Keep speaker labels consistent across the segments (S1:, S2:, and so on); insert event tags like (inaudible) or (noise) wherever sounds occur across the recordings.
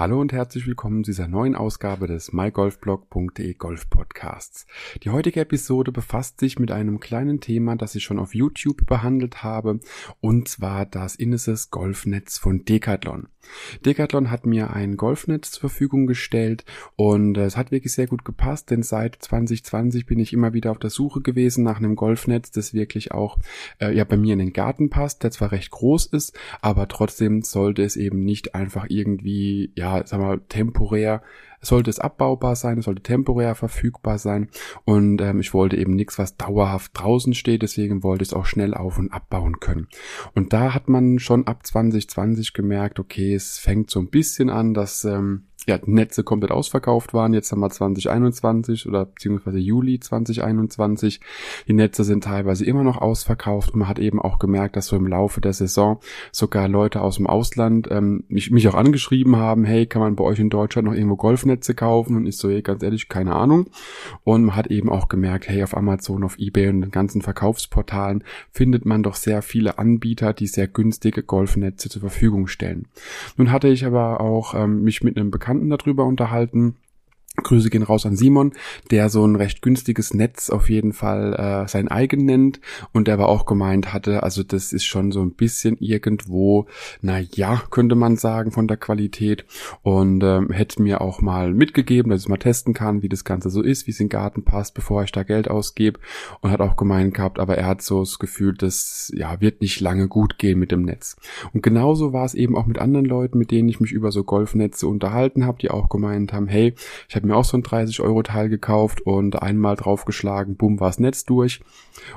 S1: Hallo und herzlich willkommen zu dieser neuen Ausgabe des mygolfblog.de Golf Podcasts. Die heutige Episode befasst sich mit einem kleinen Thema, das ich schon auf YouTube behandelt habe, und zwar das Inneses Golfnetz von Decathlon. Decathlon hat mir ein Golfnetz zur Verfügung gestellt und es hat wirklich sehr gut gepasst, denn seit 2020 bin ich immer wieder auf der Suche gewesen nach einem Golfnetz, das wirklich auch äh, ja bei mir in den Garten passt, der zwar recht groß ist, aber trotzdem sollte es eben nicht einfach irgendwie ja ja, sag mal, temporär sollte es abbaubar sein, es sollte temporär verfügbar sein und ähm, ich wollte eben nichts, was dauerhaft draußen steht, deswegen wollte ich es auch schnell auf- und abbauen können. Und da hat man schon ab 2020 gemerkt, okay, es fängt so ein bisschen an, dass ähm, ja, Netze komplett ausverkauft waren. Jetzt haben wir 2021 oder beziehungsweise Juli 2021. Die Netze sind teilweise immer noch ausverkauft und man hat eben auch gemerkt, dass so im Laufe der Saison sogar Leute aus dem Ausland ähm, mich, mich auch angeschrieben haben, hey, kann man bei euch in Deutschland noch irgendwo Golfnetze kaufen? Und ich so, hey, ganz ehrlich, keine Ahnung. Und man hat eben auch gemerkt, hey, auf Amazon, auf Ebay und den ganzen Verkaufsportalen findet man doch sehr viele Anbieter, die sehr günstige Golfnetze zur Verfügung stellen. Nun hatte ich aber auch ähm, mich mit einem Bekannten darüber unterhalten Grüße gehen raus an Simon, der so ein recht günstiges Netz auf jeden Fall äh, sein eigen nennt und der aber auch gemeint hatte, also das ist schon so ein bisschen irgendwo, na ja, könnte man sagen von der Qualität und ähm, hätte mir auch mal mitgegeben, dass ich mal testen kann, wie das Ganze so ist, wie es in den Garten passt, bevor ich da Geld ausgebe und hat auch gemeint gehabt, aber er hat so das Gefühl, das ja wird nicht lange gut gehen mit dem Netz. Und genauso war es eben auch mit anderen Leuten, mit denen ich mich über so Golfnetze unterhalten habe, die auch gemeint haben, hey, ich habe mir auch so ein 30-Euro-Teil gekauft und einmal draufgeschlagen, bumm, war's Netz durch.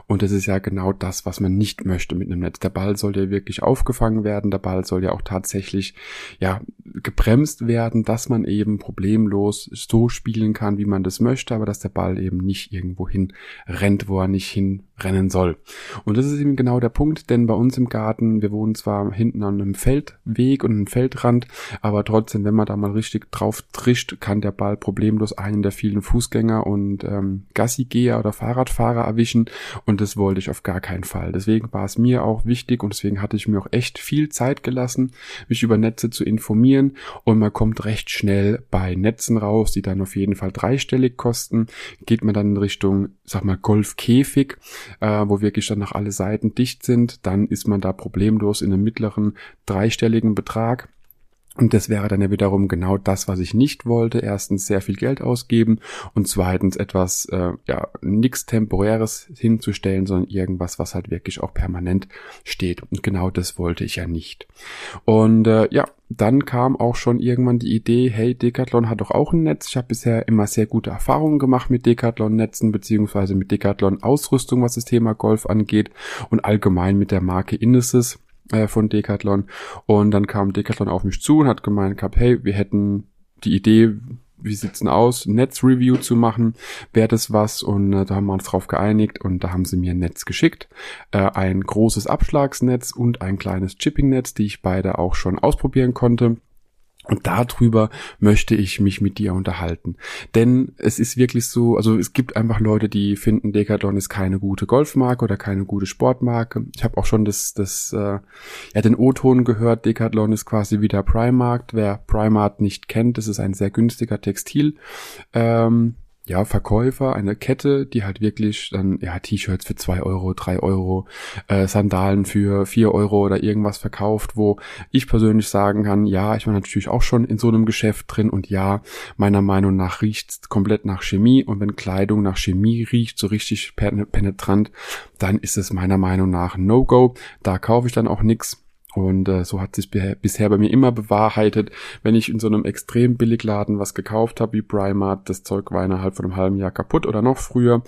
S1: Und das ist ja genau das, was man nicht möchte mit einem Netz. Der Ball soll ja wirklich aufgefangen werden, der Ball soll ja auch tatsächlich, ja, gebremst werden, dass man eben problemlos so spielen kann, wie man das möchte, aber dass der Ball eben nicht irgendwo hin rennt, wo er nicht hinrennen soll. Und das ist eben genau der Punkt, denn bei uns im Garten, wir wohnen zwar hinten an einem Feldweg und einem Feldrand, aber trotzdem, wenn man da mal richtig drauf trischt, kann der Ball problemlos einen der vielen Fußgänger und ähm, Gassigeher oder Fahrradfahrer erwischen und das wollte ich auf gar keinen Fall. Deswegen war es mir auch wichtig und deswegen hatte ich mir auch echt viel Zeit gelassen, mich über Netze zu informieren und man kommt recht schnell bei Netzen raus, die dann auf jeden Fall dreistellig kosten. Geht man dann in Richtung, sag mal, Golfkäfig, äh, wo wirklich dann noch alle Seiten dicht sind, dann ist man da problemlos in einem mittleren dreistelligen Betrag. Und das wäre dann ja wiederum genau das, was ich nicht wollte. Erstens sehr viel Geld ausgeben und zweitens etwas, äh, ja, nichts Temporäres hinzustellen, sondern irgendwas, was halt wirklich auch permanent steht. Und genau das wollte ich ja nicht. Und äh, ja, dann kam auch schon irgendwann die Idee, hey, Decathlon hat doch auch ein Netz. Ich habe bisher immer sehr gute Erfahrungen gemacht mit Decathlon-Netzen beziehungsweise mit Decathlon-Ausrüstung, was das Thema Golf angeht und allgemein mit der Marke Indices äh, von Decathlon. Und dann kam Decathlon auf mich zu und hat gemeint gehabt, hey, wir hätten die Idee, wie sieht's denn aus, Netzreview zu machen, wäre das was? Und äh, da haben wir uns drauf geeinigt und da haben sie mir ein Netz geschickt, äh, ein großes Abschlagsnetz und ein kleines Chippingnetz, die ich beide auch schon ausprobieren konnte und darüber möchte ich mich mit dir unterhalten. Denn es ist wirklich so, also es gibt einfach Leute, die finden, Decathlon ist keine gute Golfmarke oder keine gute Sportmarke. Ich habe auch schon das, das, äh, ja, den O-Ton gehört, Decathlon ist quasi wie der Primark. Wer Primark nicht kennt, das ist ein sehr günstiger Textil. Ähm, ja, Verkäufer, eine Kette, die halt wirklich dann, ja, T-Shirts für zwei Euro, drei Euro, äh, Sandalen für vier Euro oder irgendwas verkauft, wo ich persönlich sagen kann, ja, ich war natürlich auch schon in so einem Geschäft drin und ja, meiner Meinung nach riecht's komplett nach Chemie und wenn Kleidung nach Chemie riecht, so richtig penetrant, dann ist es meiner Meinung nach No-Go. Da kaufe ich dann auch nix. Und äh, so hat sich bisher bei mir immer bewahrheitet, wenn ich in so einem extrem Billigladen was gekauft habe, wie Primark, das Zeug war innerhalb von einem halben Jahr kaputt oder noch früher.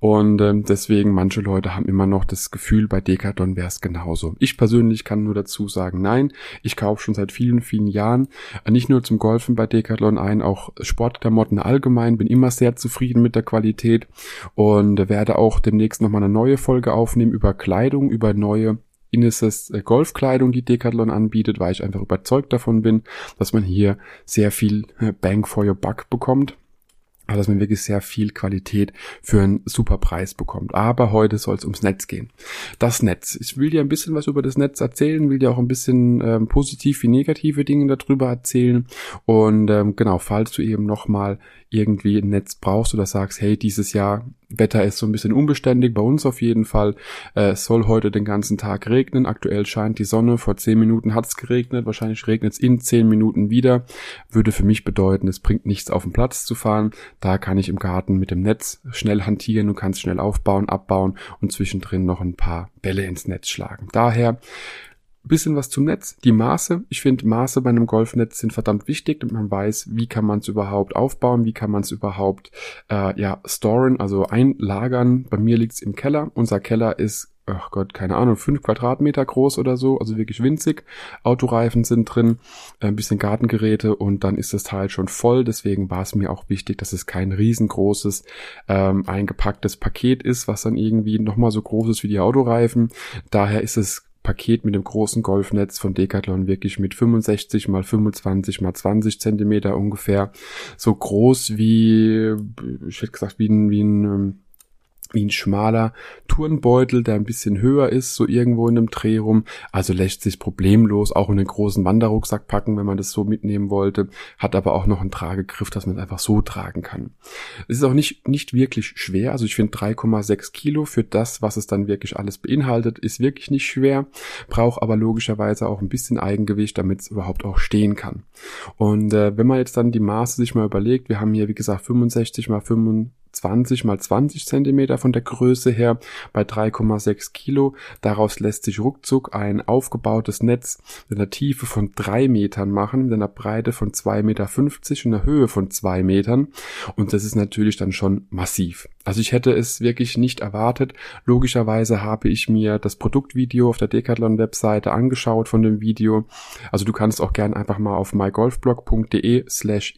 S1: Und äh, deswegen, manche Leute haben immer noch das Gefühl, bei Decathlon wäre es genauso. Ich persönlich kann nur dazu sagen, nein, ich kaufe schon seit vielen, vielen Jahren äh, nicht nur zum Golfen bei Decathlon ein, auch Sportklamotten allgemein, bin immer sehr zufrieden mit der Qualität und äh, werde auch demnächst nochmal eine neue Folge aufnehmen über Kleidung, über neue Inneses äh, Golfkleidung, die Decathlon anbietet, weil ich einfach überzeugt davon bin, dass man hier sehr viel äh, Bang for your Buck bekommt. Also dass man wirklich sehr viel Qualität für einen super Preis bekommt. Aber heute soll es ums Netz gehen. Das Netz. Ich will dir ein bisschen was über das Netz erzählen, will dir auch ein bisschen ähm, positiv wie negative Dinge darüber erzählen. Und ähm, genau, falls du eben nochmal irgendwie ein Netz brauchst oder sagst, hey, dieses Jahr Wetter ist so ein bisschen unbeständig, bei uns auf jeden Fall. Äh, es soll heute den ganzen Tag regnen. Aktuell scheint die Sonne. Vor zehn Minuten hat es geregnet. Wahrscheinlich regnet es in zehn Minuten wieder. Würde für mich bedeuten, es bringt nichts auf den Platz zu fahren. Da kann ich im Garten mit dem Netz schnell hantieren. Du kannst schnell aufbauen, abbauen und zwischendrin noch ein paar Bälle ins Netz schlagen. Daher bisschen was zum Netz. Die Maße. Ich finde, Maße bei einem Golfnetz sind verdammt wichtig, damit man weiß, wie kann man es überhaupt aufbauen, wie kann man es überhaupt äh, ja storen, also einlagern. Bei mir liegt's im Keller. Unser Keller ist ach Gott, keine Ahnung, fünf Quadratmeter groß oder so, also wirklich winzig. Autoreifen sind drin, ein bisschen Gartengeräte und dann ist das Teil schon voll. Deswegen war es mir auch wichtig, dass es kein riesengroßes ähm, eingepacktes Paket ist, was dann irgendwie nochmal so groß ist wie die Autoreifen. Daher ist es Paket mit dem großen Golfnetz von Decathlon wirklich mit 65 mal 25 mal 20 Zentimeter ungefähr. So groß wie, ich hätte gesagt, wie ein, wie ein ähm, wie ein schmaler Turnbeutel, der ein bisschen höher ist, so irgendwo in einem Dreh rum. Also lässt sich problemlos auch in einen großen Wanderrucksack packen, wenn man das so mitnehmen wollte. Hat aber auch noch einen Tragegriff, dass man es einfach so tragen kann. Es ist auch nicht, nicht wirklich schwer. Also ich finde 3,6 Kilo für das, was es dann wirklich alles beinhaltet, ist wirklich nicht schwer. Braucht aber logischerweise auch ein bisschen Eigengewicht, damit es überhaupt auch stehen kann. Und äh, wenn man jetzt dann die Maße sich mal überlegt, wir haben hier wie gesagt 65 mal 65 20 mal 20 Zentimeter von der Größe her bei 3,6 Kilo. Daraus lässt sich ruckzuck ein aufgebautes Netz mit einer Tiefe von drei Metern machen, mit einer Breite von 2,50 Meter und einer Höhe von zwei Metern. Und das ist natürlich dann schon massiv. Also ich hätte es wirklich nicht erwartet. Logischerweise habe ich mir das Produktvideo auf der Decathlon-Webseite angeschaut von dem Video. Also du kannst auch gern einfach mal auf mygolfblog.de slash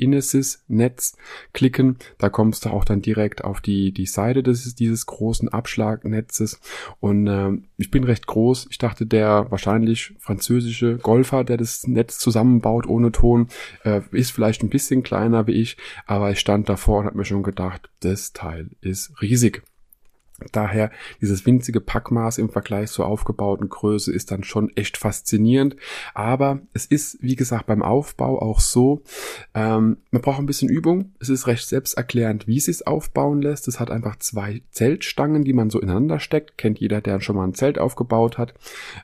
S1: Netz klicken. Da kommst du auch dann direkt auf die, die Seite des, dieses großen Abschlagnetzes. Und äh, ich bin recht groß. Ich dachte, der wahrscheinlich französische Golfer, der das Netz zusammenbaut ohne Ton, äh, ist vielleicht ein bisschen kleiner wie ich. Aber ich stand davor und habe mir schon gedacht, das Teil ist ist riesig. Daher dieses winzige Packmaß im Vergleich zur aufgebauten Größe ist dann schon echt faszinierend. Aber es ist, wie gesagt, beim Aufbau auch so, ähm, man braucht ein bisschen Übung. Es ist recht selbsterklärend, wie es sich aufbauen lässt. Es hat einfach zwei Zeltstangen, die man so ineinander steckt. Kennt jeder, der schon mal ein Zelt aufgebaut hat.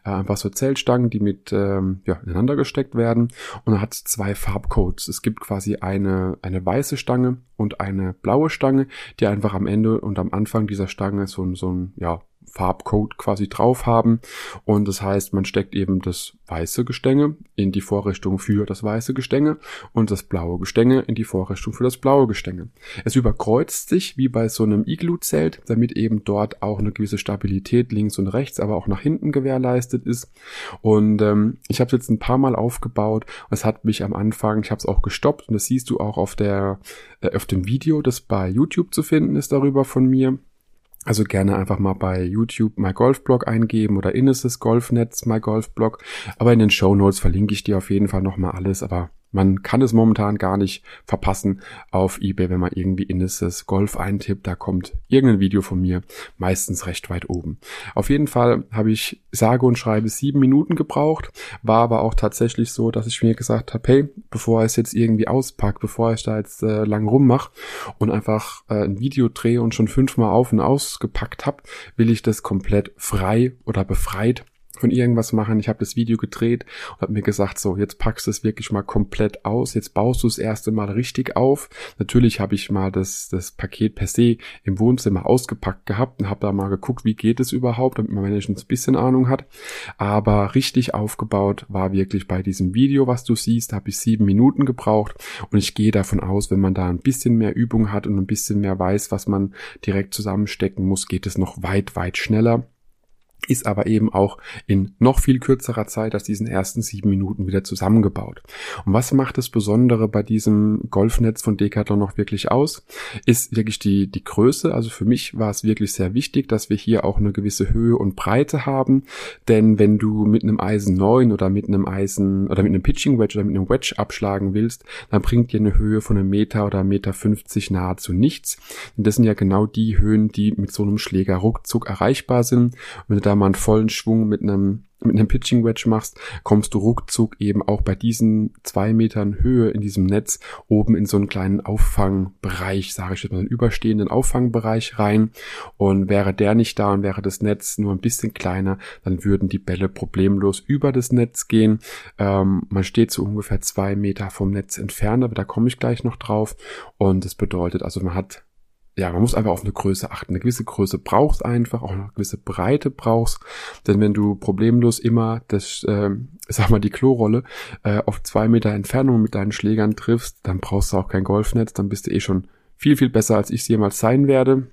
S1: Äh, einfach so Zeltstangen, die mit ähm, ja, ineinander gesteckt werden. Und er hat zwei Farbcodes. Es gibt quasi eine, eine weiße Stange und eine blaue Stange, die einfach am Ende und am Anfang dieser Stange so, so ein, ja, Farbcode quasi drauf haben. Und das heißt, man steckt eben das weiße Gestänge in die Vorrichtung für das weiße Gestänge und das blaue Gestänge in die Vorrichtung für das blaue Gestänge. Es überkreuzt sich wie bei so einem Iglu-Zelt, damit eben dort auch eine gewisse Stabilität links und rechts, aber auch nach hinten gewährleistet ist. Und ähm, ich habe es jetzt ein paar Mal aufgebaut. Es hat mich am Anfang, ich habe es auch gestoppt und das siehst du auch auf der äh, auf dem Video, das bei YouTube zu finden ist darüber von mir. Also gerne einfach mal bei YouTube My Golf Blog eingeben oder Inneses Golfnetz My Golf Blog. Aber in den Show Notes verlinke ich dir auf jeden Fall nochmal alles. Aber man kann es momentan gar nicht verpassen auf eBay, wenn man irgendwie Inneses Golf eintippt. Da kommt irgendein Video von mir, meistens recht weit oben. Auf jeden Fall habe ich sage und schreibe sieben Minuten gebraucht. War aber auch tatsächlich so, dass ich mir gesagt habe, hey, bevor ich es jetzt irgendwie auspacke, bevor ich da jetzt äh, lang rummache und einfach äh, ein Video drehe und schon fünfmal auf und ausgepackt habe, will ich das komplett frei oder befreit von irgendwas machen. Ich habe das Video gedreht und habe mir gesagt, so, jetzt packst du es wirklich mal komplett aus. Jetzt baust du das erste Mal richtig auf. Natürlich habe ich mal das, das Paket per se im Wohnzimmer ausgepackt gehabt und habe da mal geguckt, wie geht es überhaupt, damit man wenigstens ein bisschen Ahnung hat. Aber richtig aufgebaut war wirklich bei diesem Video, was du siehst, habe ich sieben Minuten gebraucht und ich gehe davon aus, wenn man da ein bisschen mehr Übung hat und ein bisschen mehr weiß, was man direkt zusammenstecken muss, geht es noch weit, weit schneller. Ist aber eben auch in noch viel kürzerer Zeit als diesen ersten sieben Minuten wieder zusammengebaut. Und was macht das Besondere bei diesem Golfnetz von Decathlon noch wirklich aus? Ist wirklich die, die Größe. Also für mich war es wirklich sehr wichtig, dass wir hier auch eine gewisse Höhe und Breite haben. Denn wenn du mit einem Eisen 9 oder mit einem Eisen oder mit einem Pitching Wedge oder mit einem Wedge abschlagen willst, dann bringt dir eine Höhe von einem Meter oder Meter 50 nahezu nichts. Und das sind ja genau die Höhen, die mit so einem Schläger ruckzuck erreichbar sind. Und wenn du da mal einen vollen Schwung mit einem mit einem Pitching Wedge machst, kommst du ruckzuck eben auch bei diesen zwei Metern Höhe in diesem Netz oben in so einen kleinen Auffangbereich, sage ich jetzt mal, einen überstehenden Auffangbereich rein. Und wäre der nicht da und wäre das Netz nur ein bisschen kleiner, dann würden die Bälle problemlos über das Netz gehen. Ähm, man steht so ungefähr zwei Meter vom Netz entfernt, aber da komme ich gleich noch drauf. Und das bedeutet also, man hat ja, man muss einfach auf eine Größe achten. Eine gewisse Größe brauchst einfach, auch eine gewisse Breite brauchst. Denn wenn du problemlos immer das, äh, (laughs) sag mal, die Klorolle äh, auf zwei Meter Entfernung mit deinen Schlägern triffst, dann brauchst du auch kein Golfnetz, dann bist du eh schon viel, viel besser, als ich es jemals sein werde.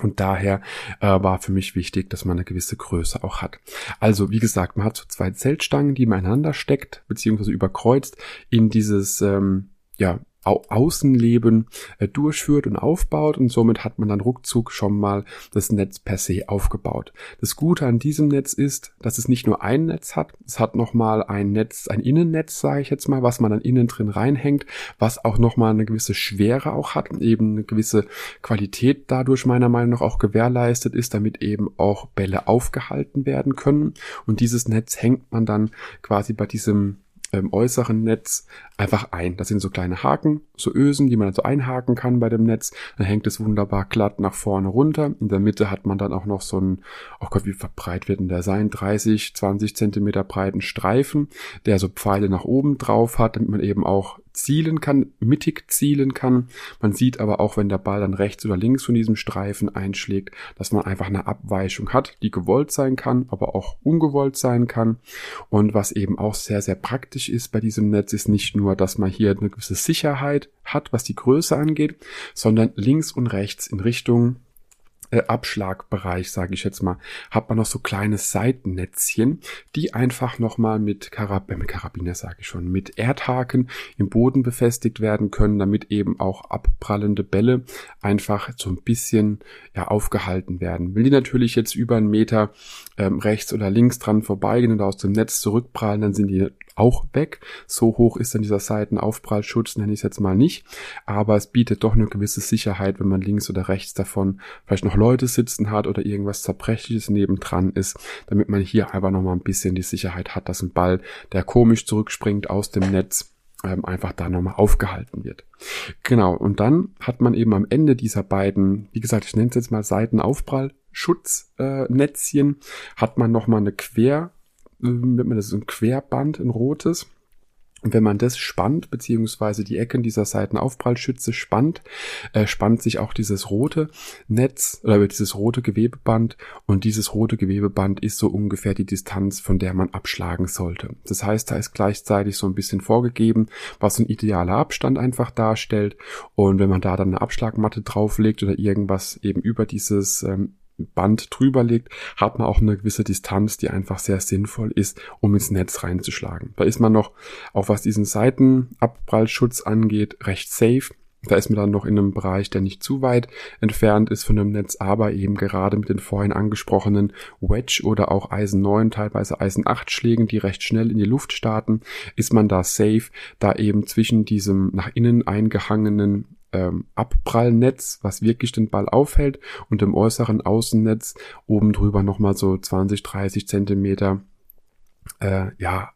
S1: Und daher äh, war für mich wichtig, dass man eine gewisse Größe auch hat. Also, wie gesagt, man hat so zwei Zeltstangen, die man einander steckt, beziehungsweise überkreuzt in dieses, ähm, ja, Außenleben äh, durchführt und aufbaut und somit hat man dann ruckzuck schon mal das Netz per se aufgebaut. Das Gute an diesem Netz ist, dass es nicht nur ein Netz hat, es hat nochmal ein Netz, ein Innennetz, sage ich jetzt mal, was man dann innen drin reinhängt, was auch nochmal eine gewisse Schwere auch hat, eben eine gewisse Qualität dadurch meiner Meinung nach auch gewährleistet ist, damit eben auch Bälle aufgehalten werden können. Und dieses Netz hängt man dann quasi bei diesem ähm, äußeren Netz einfach ein. Das sind so kleine Haken, so Ösen, die man also einhaken kann bei dem Netz. Dann hängt es wunderbar glatt nach vorne runter. In der Mitte hat man dann auch noch so einen, oh Gott, wie breit wird denn der sein? 30, 20 Zentimeter breiten Streifen, der so Pfeile nach oben drauf hat, damit man eben auch zielen kann, mittig zielen kann. Man sieht aber auch, wenn der Ball dann rechts oder links von diesem Streifen einschlägt, dass man einfach eine Abweichung hat, die gewollt sein kann, aber auch ungewollt sein kann. Und was eben auch sehr, sehr praktisch ist bei diesem Netz, ist nicht nur, dass man hier eine gewisse Sicherheit hat, was die Größe angeht, sondern links und rechts in Richtung äh, Abschlagbereich, sage ich jetzt mal, hat man noch so kleine Seitennetzchen, die einfach nochmal mit, Karab äh, mit Karabiner, sage ich schon, mit Erdhaken im Boden befestigt werden können, damit eben auch abprallende Bälle einfach so ein bisschen ja, aufgehalten werden. Will die natürlich jetzt über einen Meter ähm, rechts oder links dran vorbeigehen und aus dem Netz zurückprallen, dann sind die auch weg. So hoch ist dann dieser Seitenaufprallschutz, nenne ich es jetzt mal nicht. Aber es bietet doch eine gewisse Sicherheit, wenn man links oder rechts davon vielleicht noch Leute sitzen hat oder irgendwas Zerbrechliches nebendran ist, damit man hier einfach nochmal ein bisschen die Sicherheit hat, dass ein Ball, der komisch zurückspringt aus dem Netz, ähm, einfach da nochmal aufgehalten wird. Genau, und dann hat man eben am Ende dieser beiden, wie gesagt, ich nenne es jetzt mal Seitenaufprallschutznetzchen, äh, hat man nochmal eine Quer, äh, man das ein Querband, ein rotes, und wenn man das spannt, beziehungsweise die Ecken dieser Seitenaufprallschütze spannt, äh, spannt sich auch dieses rote Netz oder dieses rote Gewebeband. Und dieses rote Gewebeband ist so ungefähr die Distanz, von der man abschlagen sollte. Das heißt, da ist gleichzeitig so ein bisschen vorgegeben, was ein idealer Abstand einfach darstellt. Und wenn man da dann eine Abschlagmatte drauflegt oder irgendwas eben über dieses ähm, Band drüber legt, hat man auch eine gewisse Distanz, die einfach sehr sinnvoll ist, um ins Netz reinzuschlagen. Da ist man noch, auch was diesen Seitenabprallschutz angeht, recht safe. Da ist man dann noch in einem Bereich, der nicht zu weit entfernt ist von dem Netz, aber eben gerade mit den vorhin angesprochenen Wedge oder auch Eisen 9, teilweise Eisen 8 Schlägen, die recht schnell in die Luft starten, ist man da safe, da eben zwischen diesem nach innen eingehangenen ähm, Abprallnetz, was wirklich den Ball aufhält und im äußeren Außennetz oben drüber nochmal so 20, 30 Zentimeter äh, ja,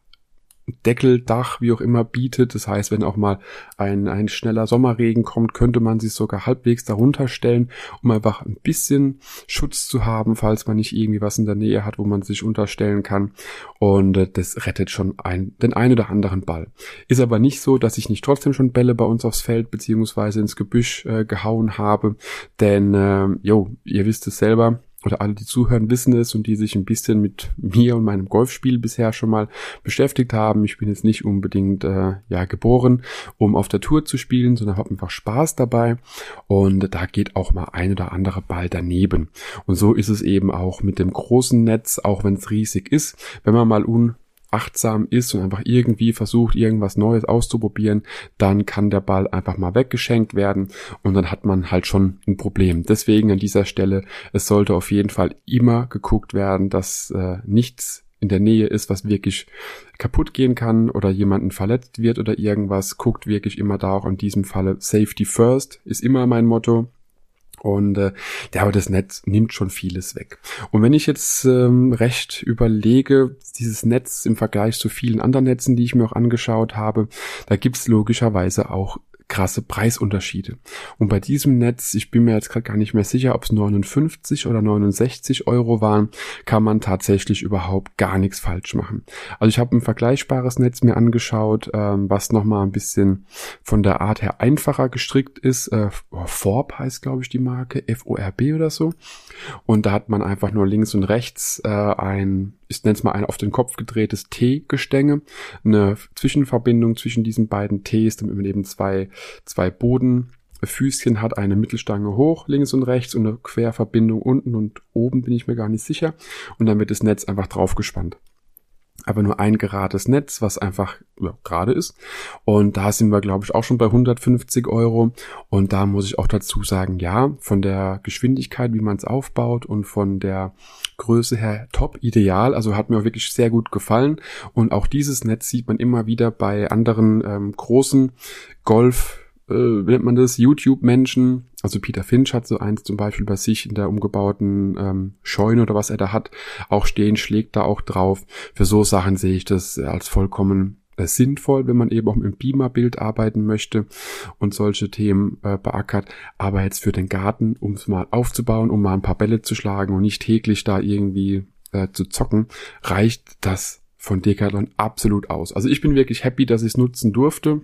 S1: Deckeldach, wie auch immer, bietet. Das heißt, wenn auch mal ein, ein schneller Sommerregen kommt, könnte man sich sogar halbwegs darunter stellen, um einfach ein bisschen Schutz zu haben, falls man nicht irgendwie was in der Nähe hat, wo man sich unterstellen kann. Und äh, das rettet schon ein, den einen oder anderen Ball. Ist aber nicht so, dass ich nicht trotzdem schon Bälle bei uns aufs Feld beziehungsweise ins Gebüsch äh, gehauen habe. Denn, äh, jo, ihr wisst es selber, oder alle, die zuhören, wissen es und die sich ein bisschen mit mir und meinem Golfspiel bisher schon mal beschäftigt haben. Ich bin jetzt nicht unbedingt äh, ja geboren, um auf der Tour zu spielen, sondern habe einfach Spaß dabei und da geht auch mal ein oder andere Ball daneben. Und so ist es eben auch mit dem großen Netz, auch wenn es riesig ist, wenn man mal un achtsam ist und einfach irgendwie versucht, irgendwas Neues auszuprobieren, dann kann der Ball einfach mal weggeschenkt werden und dann hat man halt schon ein Problem. Deswegen an dieser Stelle, es sollte auf jeden Fall immer geguckt werden, dass äh, nichts in der Nähe ist, was wirklich kaputt gehen kann oder jemanden verletzt wird oder irgendwas, guckt wirklich immer da auch in diesem Falle Safety First ist immer mein Motto. Und äh, ja, aber das Netz nimmt schon vieles weg. Und wenn ich jetzt ähm, recht überlege, dieses Netz im Vergleich zu vielen anderen Netzen, die ich mir auch angeschaut habe, da gibt's logischerweise auch krasse Preisunterschiede. Und bei diesem Netz, ich bin mir jetzt gerade gar nicht mehr sicher, ob es 59 oder 69 Euro waren, kann man tatsächlich überhaupt gar nichts falsch machen. Also ich habe ein vergleichbares Netz mir angeschaut, ähm, was nochmal ein bisschen von der Art her einfacher gestrickt ist. Äh, Forb heißt, glaube ich, die Marke, F-O-R-B oder so. Und da hat man einfach nur links und rechts äh, ein ich nenne es mal ein auf den Kopf gedrehtes T-Gestänge, eine Zwischenverbindung zwischen diesen beiden Ts, damit eben zwei, zwei Bodenfüßchen hat, eine Mittelstange hoch, links und rechts und eine Querverbindung unten und oben bin ich mir gar nicht sicher. Und dann wird das Netz einfach draufgespannt aber nur ein gerates Netz, was einfach ja, gerade ist. Und da sind wir, glaube ich, auch schon bei 150 Euro. Und da muss ich auch dazu sagen, ja, von der Geschwindigkeit, wie man es aufbaut und von der Größe her top, ideal. Also hat mir auch wirklich sehr gut gefallen. Und auch dieses Netz sieht man immer wieder bei anderen ähm, großen Golf äh, wie nennt man das, YouTube-Menschen, also Peter Finch hat so eins zum Beispiel bei sich in der umgebauten ähm, Scheune oder was er da hat, auch stehen, schlägt da auch drauf. Für so Sachen sehe ich das als vollkommen sinnvoll, wenn man eben auch mit dem Beamer-Bild arbeiten möchte und solche Themen äh, beackert. Aber jetzt für den Garten, um es mal aufzubauen, um mal ein paar Bälle zu schlagen und nicht täglich da irgendwie äh, zu zocken, reicht das von Decathlon absolut aus. Also ich bin wirklich happy, dass ich es nutzen durfte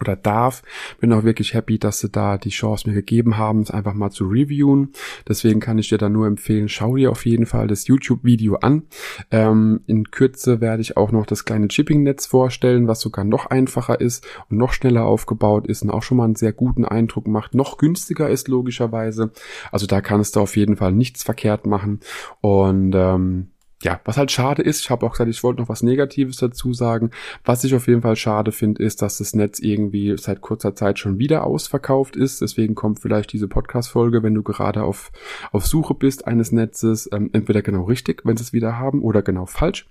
S1: oder darf. Bin auch wirklich happy, dass sie da die Chance mir gegeben haben, es einfach mal zu reviewen. Deswegen kann ich dir da nur empfehlen, schau dir auf jeden Fall das YouTube-Video an. Ähm, in Kürze werde ich auch noch das kleine Chipping-Netz vorstellen, was sogar noch einfacher ist und noch schneller aufgebaut ist und auch schon mal einen sehr guten Eindruck macht. Noch günstiger ist logischerweise. Also da kannst du auf jeden Fall nichts verkehrt machen. Und ähm, ja, was halt schade ist, ich habe auch gesagt, ich wollte noch was Negatives dazu sagen. Was ich auf jeden Fall schade finde, ist, dass das Netz irgendwie seit kurzer Zeit schon wieder ausverkauft ist. Deswegen kommt vielleicht diese Podcast-Folge, wenn du gerade auf, auf Suche bist eines Netzes, ähm, entweder genau richtig, wenn sie es wieder haben, oder genau falsch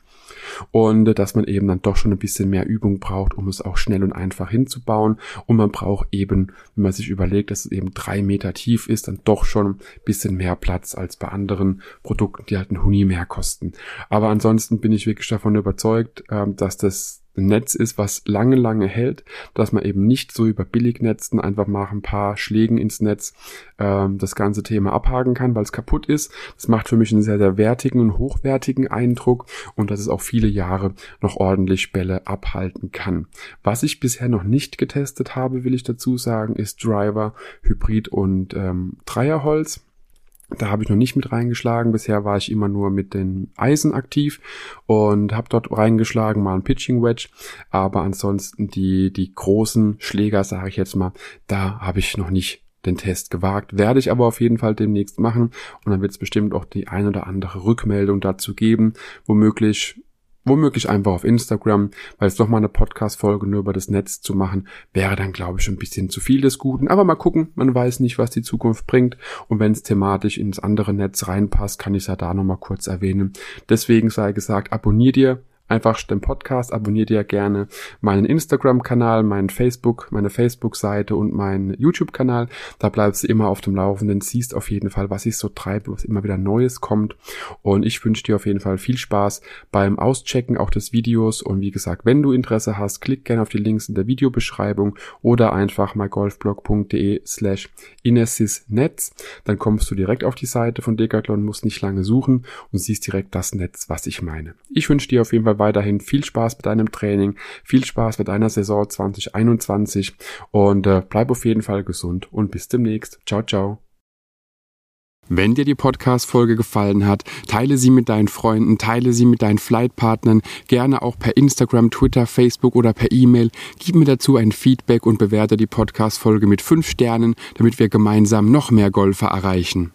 S1: und dass man eben dann doch schon ein bisschen mehr Übung braucht, um es auch schnell und einfach hinzubauen und man braucht eben, wenn man sich überlegt, dass es eben drei Meter tief ist, dann doch schon ein bisschen mehr Platz als bei anderen Produkten, die halt ein Huni mehr kosten. Aber ansonsten bin ich wirklich davon überzeugt, ähm, dass das Netz ist, was lange, lange hält, dass man eben nicht so über Billignetzen einfach mal ein paar Schlägen ins Netz ähm, das ganze Thema abhaken kann, weil es kaputt ist. Das macht für mich einen sehr, sehr wertigen und hochwertigen Eindruck und dass es auch viele Jahre noch ordentlich Bälle abhalten kann. Was ich bisher noch nicht getestet habe, will ich dazu sagen, ist Driver, Hybrid und ähm, Dreierholz. Da habe ich noch nicht mit reingeschlagen. Bisher war ich immer nur mit den Eisen aktiv und habe dort reingeschlagen, mal ein Pitching Wedge. Aber ansonsten die, die großen Schläger, sage ich jetzt mal, da habe ich noch nicht den Test gewagt. Werde ich aber auf jeden Fall demnächst machen. Und dann wird es bestimmt auch die ein oder andere Rückmeldung dazu geben. Womöglich womöglich einfach auf Instagram, weil es doch mal eine Podcast-Folge nur über das Netz zu machen, wäre dann, glaube ich, ein bisschen zu viel des Guten. Aber mal gucken, man weiß nicht, was die Zukunft bringt. Und wenn es thematisch ins andere Netz reinpasst, kann ich es ja da nochmal kurz erwähnen. Deswegen sei gesagt, abonnier dir einfach den Podcast, abonniert ihr gerne meinen Instagram-Kanal, meinen Facebook, meine Facebook-Seite und meinen YouTube-Kanal. Da bleibst du immer auf dem Laufenden, siehst auf jeden Fall, was ich so treibe, was immer wieder Neues kommt. Und ich wünsche dir auf jeden Fall viel Spaß beim Auschecken auch des Videos. Und wie gesagt, wenn du Interesse hast, klick gerne auf die Links in der Videobeschreibung oder einfach mygolfblog.de slash Netz. Dann kommst du direkt auf die Seite von Decathlon, musst nicht lange suchen und siehst direkt das Netz, was ich meine. Ich wünsche dir auf jeden Fall weiterhin viel Spaß mit deinem Training, viel Spaß mit deiner Saison 2021 und äh, bleib auf jeden Fall gesund und bis demnächst. Ciao, ciao. Wenn dir die Podcast-Folge gefallen hat, teile sie mit deinen Freunden, teile sie mit deinen Flightpartnern, gerne auch per Instagram, Twitter, Facebook oder per E-Mail. Gib mir dazu ein Feedback und bewerte die Podcast-Folge mit 5 Sternen, damit wir gemeinsam noch mehr Golfer erreichen.